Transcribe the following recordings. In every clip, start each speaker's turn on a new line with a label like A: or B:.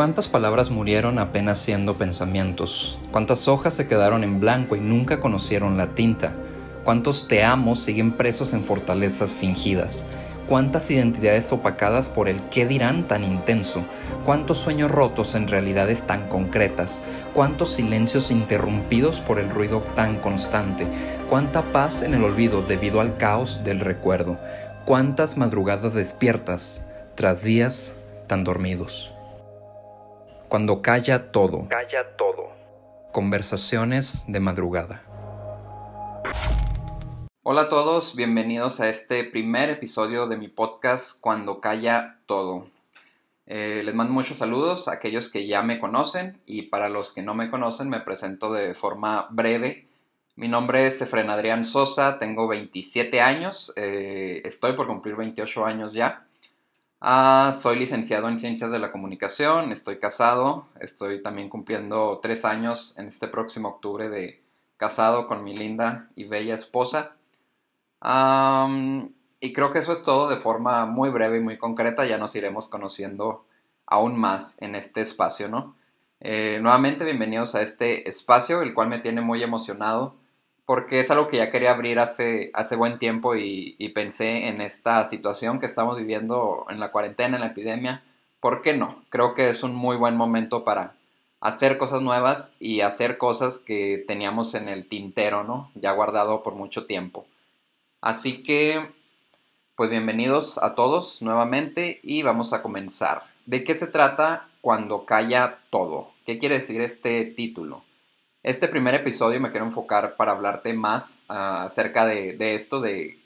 A: ¿Cuántas palabras murieron apenas siendo pensamientos? ¿Cuántas hojas se quedaron en blanco y nunca conocieron la tinta? ¿Cuántos te amo siguen presos en fortalezas fingidas? ¿Cuántas identidades opacadas por el qué dirán tan intenso? ¿Cuántos sueños rotos en realidades tan concretas? ¿Cuántos silencios interrumpidos por el ruido tan constante? ¿Cuánta paz en el olvido debido al caos del recuerdo? ¿Cuántas madrugadas despiertas tras días tan dormidos? Cuando calla todo.
B: Calla todo.
A: Conversaciones de madrugada. Hola a todos, bienvenidos a este primer episodio de mi podcast Cuando calla todo. Eh, les mando muchos saludos a aquellos que ya me conocen y para los que no me conocen me presento de forma breve. Mi nombre es Efren Adrián Sosa, tengo 27 años, eh, estoy por cumplir 28 años ya. Ah, soy licenciado en Ciencias de la Comunicación, estoy casado, estoy también cumpliendo tres años en este próximo octubre de casado con mi linda y bella esposa. y creo que eso es todo de forma muy breve y muy concreta, ya nos iremos conociendo aún más en este espacio, ¿no? Eh, nuevamente bienvenidos a este espacio, el cual me tiene muy emocionado porque es algo que ya quería abrir hace, hace buen tiempo y, pensé en esta situación que estamos viviendo en la cuarentena, en la epidemia. ¿Por qué no? Creo que es un muy buen momento para hacer cosas nuevas y hacer cosas que teníamos en el tintero, ¿no? Ya guardado por mucho tiempo. Así que, pues bienvenidos a todos nuevamente y vamos a comenzar. ¿De qué se trata cuando calla todo? ¿Qué quiere decir este título? Este primer episodio me quiero enfocar para hablarte más ah, acerca de, esto, de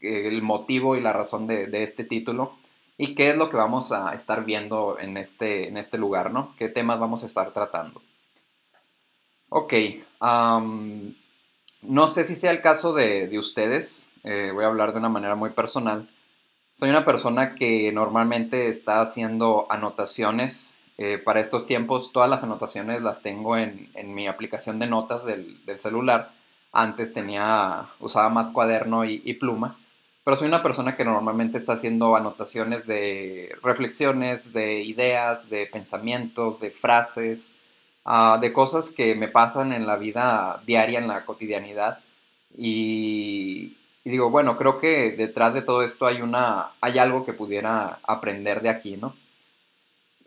A: el motivo y la razón de, este título y qué es lo que vamos a estar viendo en este, en este lugar, ¿no? ¿Qué temas vamos a estar tratando? Ok, no sé si sea el caso de, ustedes, eh, voy a hablar de una manera muy personal. Soy una persona que normalmente está haciendo anotaciones eh, para estos tiempos todas las anotaciones las tengo en, mi aplicación de notas del, celular. Antes tenía, usaba más cuaderno y, pluma, pero soy una persona que normalmente está haciendo anotaciones de reflexiones, de ideas, de pensamientos, de frases, ah, de cosas que me pasan en la vida diaria, en la cotidianidad. Y, y, digo, bueno, creo que detrás de todo esto hay, una, hay algo que pudiera aprender de aquí, ¿no?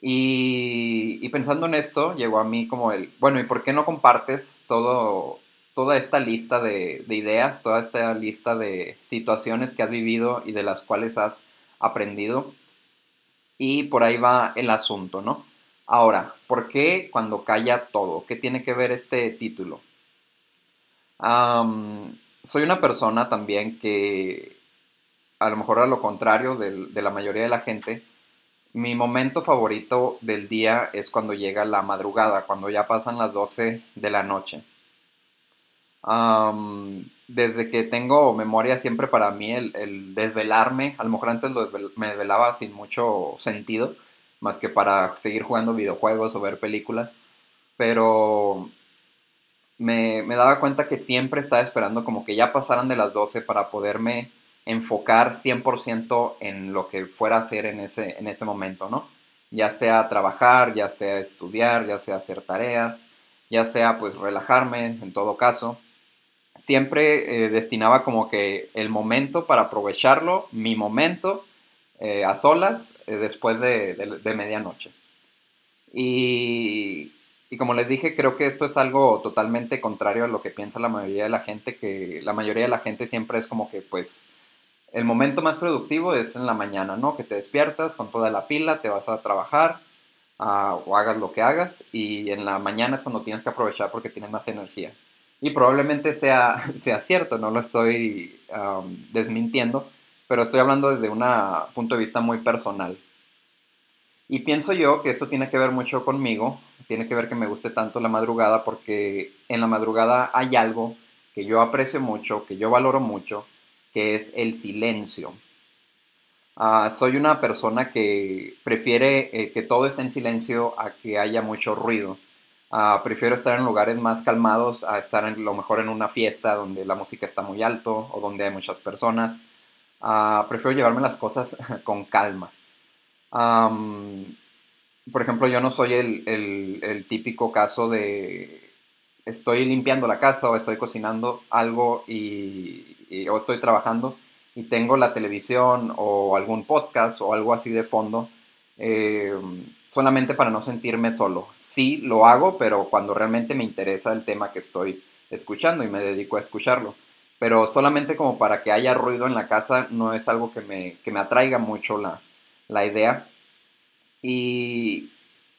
A: Y, pensando en esto, llegó a mí como el, bueno, ¿y por qué no compartes todo, toda esta lista de, ideas, toda esta lista de situaciones que has vivido y de las cuales has aprendido? Y por ahí va el asunto, ¿no? Ahora, ¿por qué cuando calla todo? ¿Qué tiene que ver este título? soy una persona también que, a lo mejor a lo contrario de la mayoría de la gente, mi momento favorito del día es cuando llega la madrugada, cuando ya pasan las 12 de la noche. desde que tengo memoria siempre para mí el, desvelarme, a lo mejor antes me desvelaba sin mucho sentido, más que para seguir jugando videojuegos o ver películas, pero me, me daba cuenta que siempre estaba esperando como que ya pasaran de las 12 para poderme enfocar 100% en lo que fuera a hacer en ese, en ese momento, ¿no? Ya sea trabajar, ya sea estudiar, ya sea hacer tareas, ya sea pues relajarme en todo caso. Siempre eh, destinaba como que el momento para aprovecharlo, mi momento, eh, a solas, eh, después de, de, medianoche. Y, y como les dije, creo que esto es algo totalmente contrario a lo que piensa la mayoría de la gente, que la mayoría de la gente siempre es como que pues el momento más productivo es en la mañana, ¿no? Que te despiertas con toda la pila, te vas a trabajar o hagas lo que hagas y en la mañana es cuando tienes que aprovechar porque tienes más energía. Y probablemente sea, sea cierto, no lo estoy desmintiendo, pero estoy hablando desde un punto de vista muy personal. Y pienso yo que esto tiene que ver mucho conmigo, tiene que ver que me guste tanto la madrugada porque en la madrugada hay algo que yo aprecio mucho, que yo valoro mucho que es el silencio. Ah, soy una persona que prefiere eh, que todo esté en silencio a que haya mucho ruido. Ah, prefiero estar en lugares más calmados a estar en, lo mejor en una fiesta donde la música está muy alto o donde hay muchas personas. Ah, prefiero llevarme las cosas con calma. por ejemplo, yo no soy el, típico caso de estoy limpiando la casa o estoy cocinando algo y, o estoy trabajando y tengo la televisión o algún podcast o algo así de fondo eh, solamente para no sentirme solo. Sí, lo hago, pero cuando realmente me interesa el tema que estoy escuchando y me dedico a escucharlo. Pero solamente como para que haya ruido en la casa no es algo que me, que me atraiga mucho la, la idea. Y,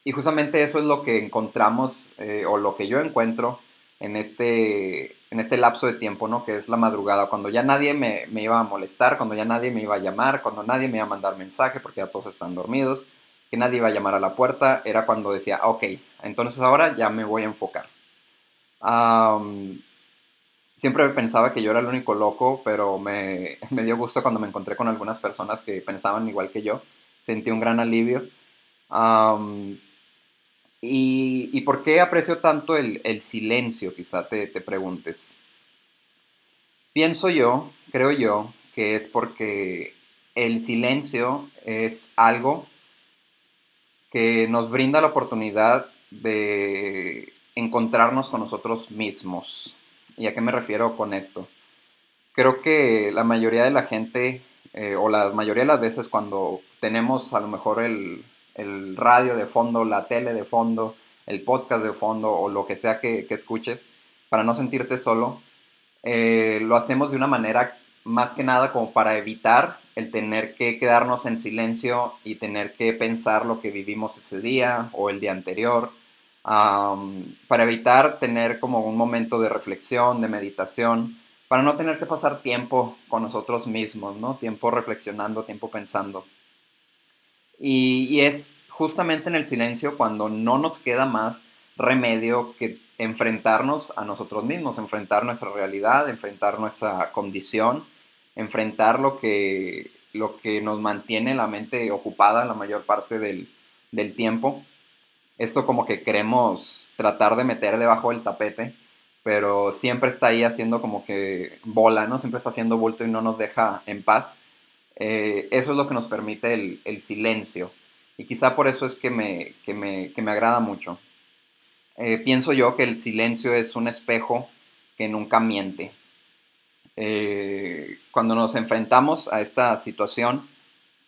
A: y, justamente eso es lo que encontramos eh, o lo que yo encuentro en este, en este lapso de tiempo, ¿no? Que es la madrugada, cuando ya nadie me, me, iba a molestar, cuando ya nadie me iba a llamar, cuando nadie me iba a mandar mensaje porque ya todos están dormidos, que nadie iba a llamar a la puerta, era cuando decía, ok, entonces ahora ya me voy a enfocar. siempre pensaba que yo era el único loco, pero me, me dio gusto cuando me encontré con algunas personas que pensaban igual que yo. Sentí un gran alivio y, por qué aprecio tanto el, silencio? Quizá te, te, preguntes. Pienso yo, creo yo, que es porque el silencio es algo que nos brinda la oportunidad de encontrarnos con nosotros mismos. ¿Y a qué me refiero con esto? Creo que la mayoría de la gente, eh, o la mayoría de las veces cuando tenemos a lo mejor el, el radio de fondo, la tele de fondo, el podcast de fondo o lo que sea que, escuches, para no sentirte solo, eh, lo hacemos de una manera más que nada como para evitar el tener que quedarnos en silencio y tener que pensar lo que vivimos ese día o el día anterior, para evitar tener como un momento de reflexión, de meditación, para no tener que pasar tiempo con nosotros mismos, ¿no? Tiempo reflexionando, tiempo pensando. Y, es justamente en el silencio cuando no nos queda más remedio que enfrentarnos a nosotros mismos, enfrentar nuestra realidad, enfrentar nuestra condición, enfrentar lo que, lo que nos mantiene la mente ocupada la mayor parte del, del tiempo. Esto como que queremos tratar de meter debajo del tapete, pero siempre está ahí haciendo como que bola, ¿no? Siempre está haciendo bulto y no nos deja en paz. Eh, eso es lo que nos permite el, silencio. Y quizá por eso es que me, me, agrada mucho. Eh, pienso yo que el silencio es un espejo que nunca miente. Eh, cuando nos enfrentamos a esta situación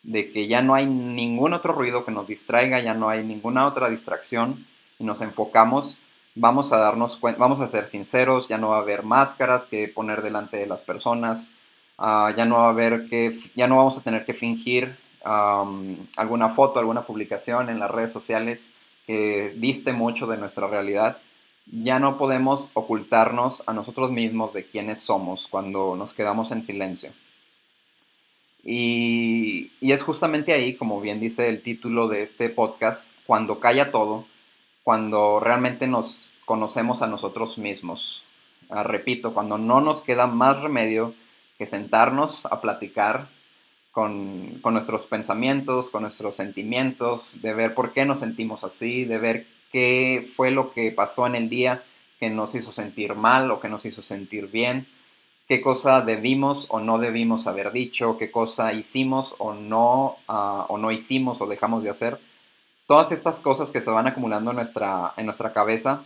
A: de que ya no hay ningún otro ruido que nos distraiga, ya no hay ninguna otra distracción y nos enfocamos, vamos a darnos vamos a ser sinceros, ya no va a haber máscaras que poner delante de las personas, Ah, ya no va a haber que, ya no vamos a tener que fingir alguna foto, alguna publicación en las redes sociales que diste mucho de nuestra realidad. Ya no podemos ocultarnos a nosotros mismos de quiénes somos cuando nos quedamos en silencio. Y, y, es justamente ahí, como bien dice el título de este podcast, cuando calla todo, cuando realmente nos conocemos a nosotros mismos. Ah, repito, cuando no nos queda más remedio que sentarnos a platicar con, nuestros pensamientos, con nuestros sentimientos, de ver por qué nos sentimos así, de ver qué fue lo que pasó en el día que nos hizo sentir mal o que nos hizo sentir bien, qué cosa debimos o no debimos haber dicho, qué cosa hicimos o no, ah, o no hicimos o dejamos de hacer. Todas estas cosas que se van acumulando nuestra, en nuestra cabeza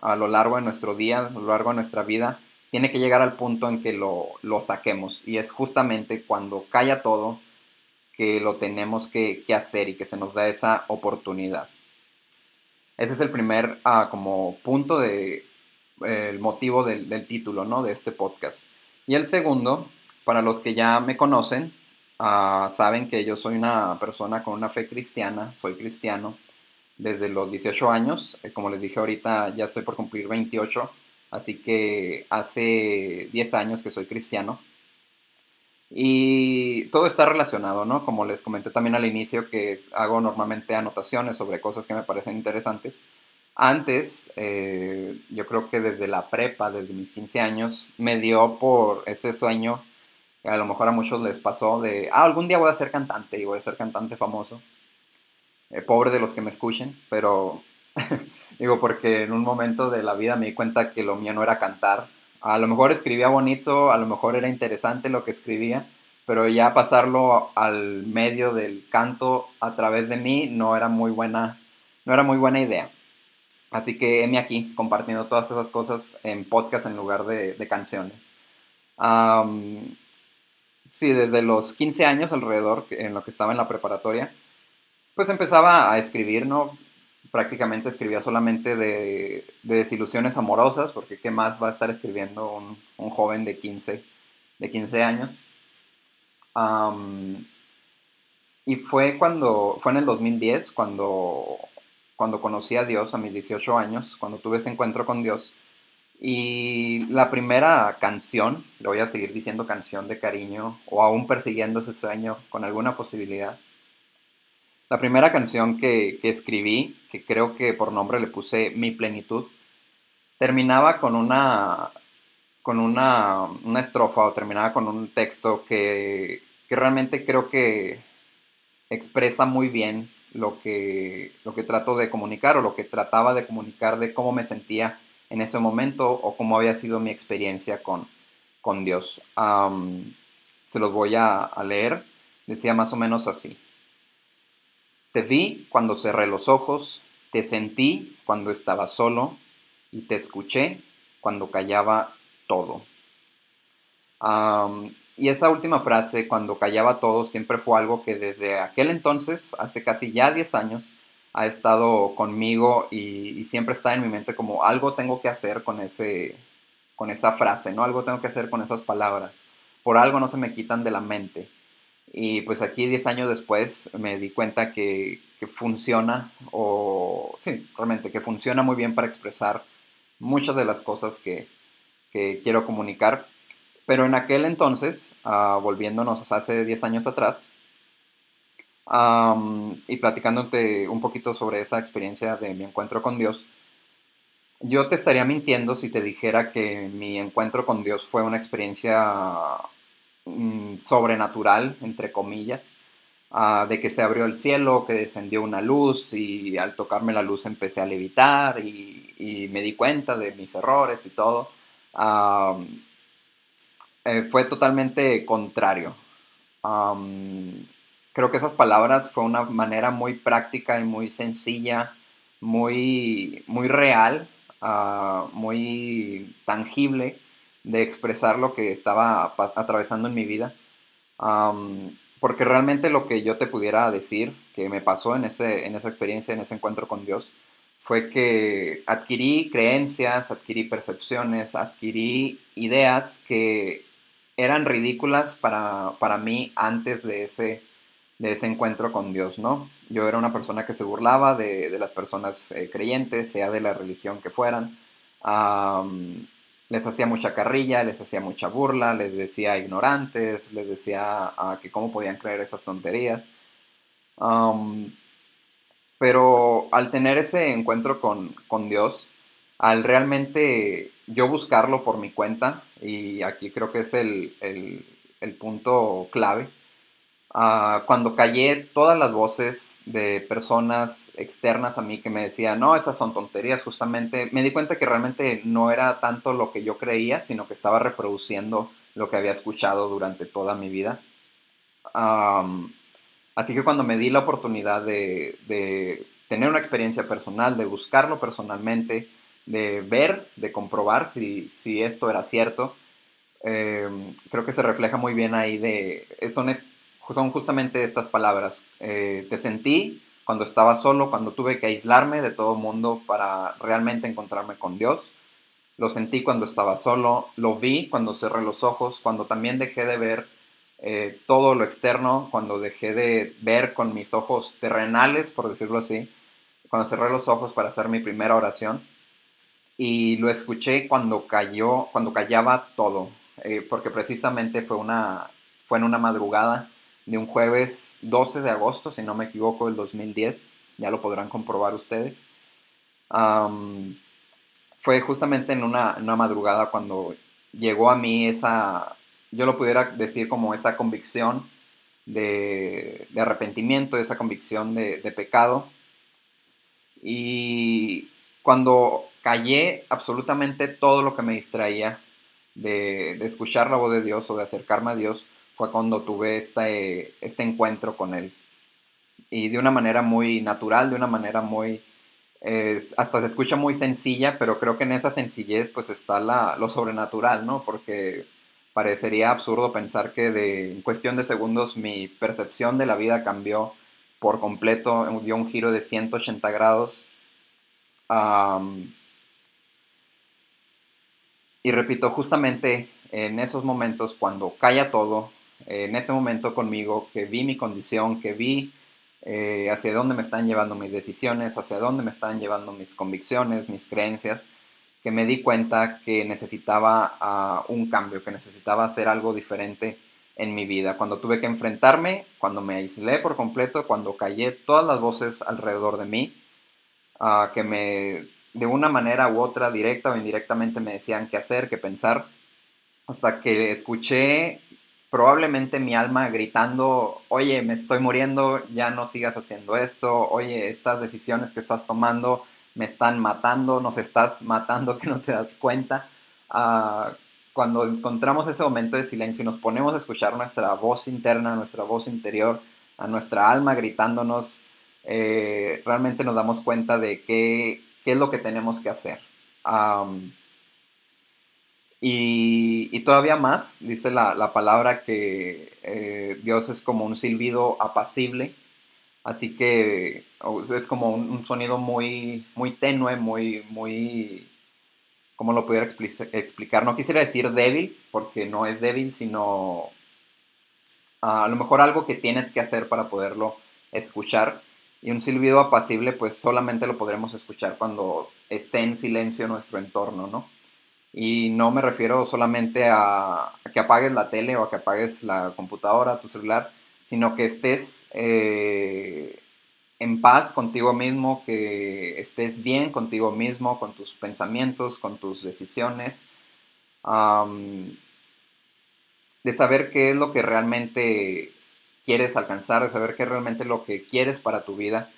A: a lo largo de nuestro día, a lo largo de nuestra vida, tiene que llegar al punto en que lo, saquemos. Y es justamente cuando calla todo que lo tenemos que, hacer y que se nos da esa oportunidad. Ese es el primer ah, como punto de el motivo del, título ¿no? de este podcast. Y el segundo, para los que ya me conocen, ah, saben que yo soy una persona con una fe cristiana, soy cristiano desde los 18 años, eh, como les dije ahorita ya estoy por cumplir 28 Así que hace 10 años que soy cristiano. Y todo está relacionado, ¿no? Como les comenté también al inicio que hago normalmente anotaciones sobre cosas que me parecen interesantes. Antes, eh, yo creo que desde la prepa, desde mis 15 años, me dio por ese sueño que a lo mejor a muchos les pasó de, ah, algún día voy a ser cantante y voy a ser cantante famoso. Eh, pobre de los que me escuchen, pero Digo, porque en un momento de la vida me di cuenta que lo mío no era cantar. A lo mejor escribía bonito, a lo mejor era interesante lo que escribía, pero ya pasarlo al medio del canto a través de mí no era muy buena, no era muy buena idea. Así que heme aquí compartiendo todas esas cosas en podcast en lugar de, canciones. sí, desde los 15 años alrededor, en lo que estaba en la preparatoria, pues empezaba a escribir, ¿no? Prácticamente escribía solamente de, desilusiones amorosas, porque ¿qué más va a estar escribiendo un, joven de 15, de 15 años? y fue cuando, fue en el 2010, cuando, cuando conocí a Dios a mis 18 años, cuando tuve ese encuentro con Dios. Y la primera canción, le voy a seguir diciendo canción de cariño, o aún persiguiendo ese sueño con alguna posibilidad. La primera canción que, que escribí, que creo que por nombre le puse Mi Plenitud, terminaba con una, con una, estrofa o terminaba con un texto que, realmente creo que expresa muy bien lo que, lo que trato de comunicar o lo que trataba de comunicar de cómo me sentía en ese momento o cómo había sido mi experiencia con, con Dios. se los voy a leer. Decía más o menos así. Te vi cuando cerré los ojos, te sentí cuando estaba solo y te escuché cuando callaba todo. y esa última frase, cuando callaba todo, siempre fue algo que desde aquel entonces, hace casi ya 10 años, ha estado conmigo y, siempre está en mi mente como algo tengo que hacer con, ese, con esa frase, ¿no? Algo tengo que hacer con esas palabras. Por algo no se me quitan de la mente. Y pues aquí 10 años después me di cuenta que, funciona, o sí, realmente que funciona muy bien para expresar muchas de las cosas que, quiero comunicar. Pero en aquel entonces, uh, volviéndonos hace 10 años atrás, y platicándote un poquito sobre esa experiencia de mi encuentro con Dios, yo te estaría mintiendo si te dijera que mi encuentro con Dios fue una experiencia mm, sobrenatural, entre comillas, uh, de que se abrió el cielo, que descendió una luz y al tocarme la luz empecé a levitar y, y me di cuenta de mis errores y todo. Eh, fue totalmente contrario. creo que esas palabras fue una manera muy práctica y muy sencilla, muy, muy real, ah, muy tangible de expresar lo que estaba atravesando en mi vida. porque realmente lo que yo te pudiera decir que me pasó en, ese, en esa experiencia, en ese encuentro con Dios, fue que adquirí creencias, adquirí percepciones, adquirí ideas que eran ridículas para, para mí antes de ese, de ese encuentro con Dios, ¿no? Yo era una persona que se burlaba de, de las personas eh, creyentes, sea de la religión que fueran. Les hacía mucha carrilla, les hacía mucha burla, les decía ignorantes, les decía uh, que cómo podían creer esas tonterías. Pero al tener ese encuentro con, Dios, al realmente yo buscarlo por mi cuenta, y aquí creo que es el, punto clave, ah, cuando callé todas las voces de personas externas a mí que me decían, no, esas son tonterías, justamente, me di cuenta que realmente no era tanto lo que yo creía, sino que estaba reproduciendo lo que había escuchado durante toda mi vida. Así que cuando me di la oportunidad de, tener una experiencia personal, de buscarlo personalmente, de ver, de comprobar si, esto era cierto, em, creo que se refleja muy bien ahí de... Son, son justamente estas palabras. Eh, te sentí cuando estaba solo, cuando tuve que aislarme de todo el mundo para realmente encontrarme con Dios. Lo sentí cuando estaba solo, lo vi cuando cerré los ojos, cuando también dejé de ver eh, todo lo externo, cuando dejé de ver con mis ojos terrenales, por decirlo así, cuando cerré los ojos para hacer mi primera oración, y lo escuché cuando cayó, cuando callaba todo, eh, porque precisamente fue, una, fue en una madrugada de un jueves 12 de agosto, si no me equivoco, del 2010, ya lo podrán comprobar ustedes. fue justamente en una, una madrugada cuando llegó a mí esa, yo lo pudiera decir como esa convicción de, arrepentimiento, esa convicción de, pecado. Y cuando callé absolutamente todo lo que me distraía de, escuchar la voz de Dios o de acercarme a Dios, fue cuando tuve este, este encuentro con Él. Y de una manera muy natural, de una manera muy... hasta se escucha muy sencilla, pero creo que en esa sencillez pues está la, lo sobrenatural, ¿no? Porque parecería absurdo pensar que de, en cuestión de segundos mi percepción de la vida cambió por completo, dio un giro de 180 grados. y repito, justamente en esos momentos cuando calla todo, en ese momento conmigo, que vi mi condición, que vi eh, hacia dónde me están llevando mis decisiones, hacia dónde me están llevando mis convicciones, mis creencias, que me di cuenta que necesitaba ah, un cambio, que necesitaba hacer algo diferente en mi vida. Cuando tuve que enfrentarme, cuando me aislé por completo, cuando callé todas las voces alrededor de mí, ah, que me de una manera u otra, directa o indirectamente, me decían qué hacer, qué pensar, hasta que escuché probablemente mi alma gritando, oye, me estoy muriendo, ya no sigas haciendo esto, oye, estas decisiones que estás tomando me están matando, nos estás matando que no te das cuenta. Ah, cuando encontramos ese momento de silencio y nos ponemos a escuchar nuestra voz interna, nuestra voz interior, a nuestra alma gritándonos, eh, realmente nos damos cuenta de qué, qué, es lo que tenemos que hacer. Y, todavía más, dice la, palabra que eh, Dios es como un silbido apacible, así que es como un, sonido muy, muy tenue, muy, muy, ¿cómo lo pudiera explicar? No quisiera decir débil, porque no es débil, sino a lo mejor algo que tienes que hacer para poderlo escuchar. Y un silbido apacible, pues solamente lo podremos escuchar cuando esté en silencio nuestro entorno, ¿no? Y no me refiero solamente a, que apagues la tele o a que apagues la computadora, tu celular, sino que estés eh, en paz contigo mismo, que estés bien contigo mismo, con tus pensamientos, con tus decisiones, de saber qué es lo que realmente quieres alcanzar, de saber qué es realmente lo que quieres para tu vida.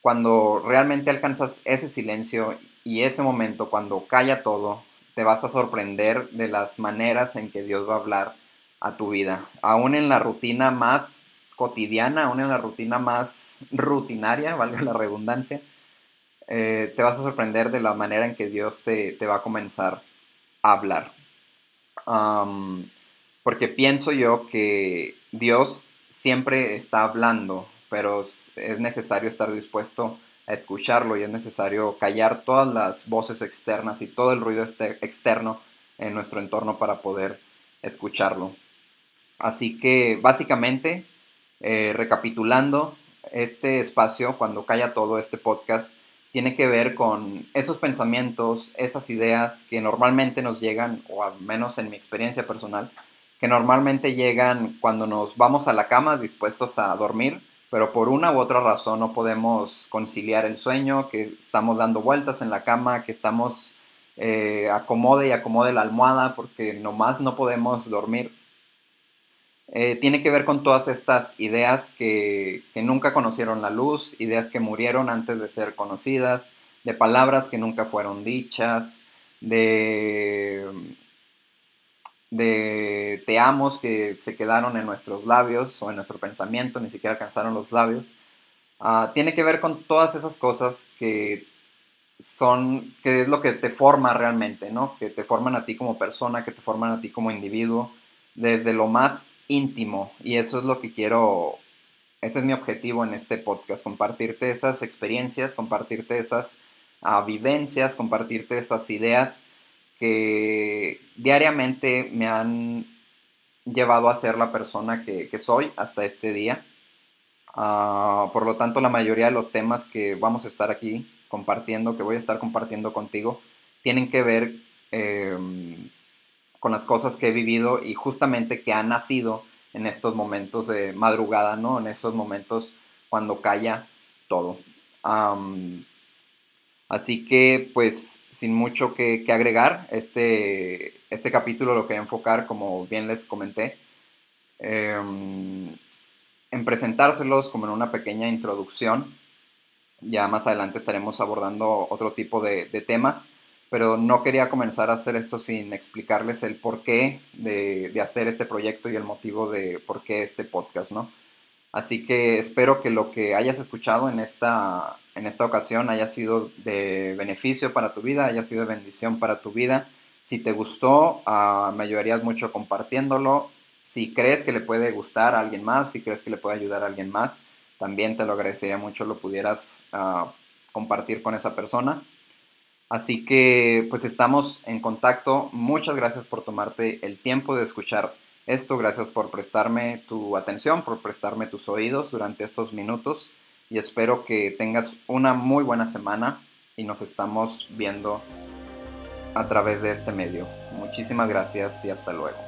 A: Cuando realmente alcanzas ese silencio y ese momento, cuando calla todo, te vas a sorprender de las maneras en que Dios va a hablar a tu vida. Aún en la rutina más cotidiana, aún en la rutina más rutinaria, valga la redundancia, eh, te vas a sorprender de la manera en que Dios te, va a comenzar a hablar. porque pienso yo que Dios siempre está hablando, pero es necesario estar dispuesto a escucharlo y es necesario callar todas las voces externas y todo el ruido externo en nuestro entorno para poder escucharlo. Así que básicamente eh, recapitulando, este espacio, cuando calla todo este podcast, tiene que ver con esos pensamientos, esas ideas que normalmente nos llegan, o al menos en mi experiencia personal, que normalmente llegan cuando nos vamos a la cama dispuestos a dormir, pero por una u otra razón no podemos conciliar el sueño, que estamos dando vueltas en la cama, que estamos eh, acomode y acomode la almohada porque nomás no podemos dormir. Eh, tiene que ver con todas estas ideas que, nunca conocieron la luz, ideas que murieron antes de ser conocidas, de palabras que nunca fueron dichas, de, de te amos que se quedaron en nuestros labios o en nuestro pensamiento, ni siquiera alcanzaron los labios. Ah, tiene que ver con todas esas cosas que son, que es lo que te forma realmente, ¿no? Que te forman a ti como persona, que te forman a ti como individuo, desde lo más íntimo y eso es lo que quiero, ese es mi objetivo en este podcast, compartirte esas experiencias, compartirte esas ah, vivencias, compartirte esas ideas que diariamente me han llevado a ser la persona que, soy hasta este día. Ah, por lo tanto, la mayoría de los temas que vamos a estar aquí compartiendo, que voy a estar compartiendo contigo, tienen que ver em, con las cosas que he vivido y justamente que han nacido en estos momentos de madrugada, ¿no? En estos momentos cuando calla todo. Así que, pues, sin mucho que, agregar, este, este capítulo lo quería enfocar, como bien les comenté, em, en presentárselos como en una pequeña introducción. Ya más adelante estaremos abordando otro tipo de, de temas pero no quería comenzar a hacer esto sin explicarles el porqué de, de hacer este proyecto y el motivo de por qué este podcast, ¿no? Así que espero que lo que hayas escuchado en esta, en esta ocasión haya sido de beneficio para tu vida, haya sido de bendición para tu vida. Si te gustó, uh, me ayudarías mucho compartiéndolo. Si crees que le puede gustar a alguien más, si crees que le puede ayudar a alguien más, también te lo agradecería mucho lo pudieras uh, compartir con esa persona. Así que pues estamos en contacto. Muchas gracias por tomarte el tiempo de escuchar esto. Gracias por prestarme tu atención, por prestarme tus oídos durante estos minutos y espero que tengas una muy buena semana y nos estamos viendo a través de este medio. Muchísimas gracias y hasta luego.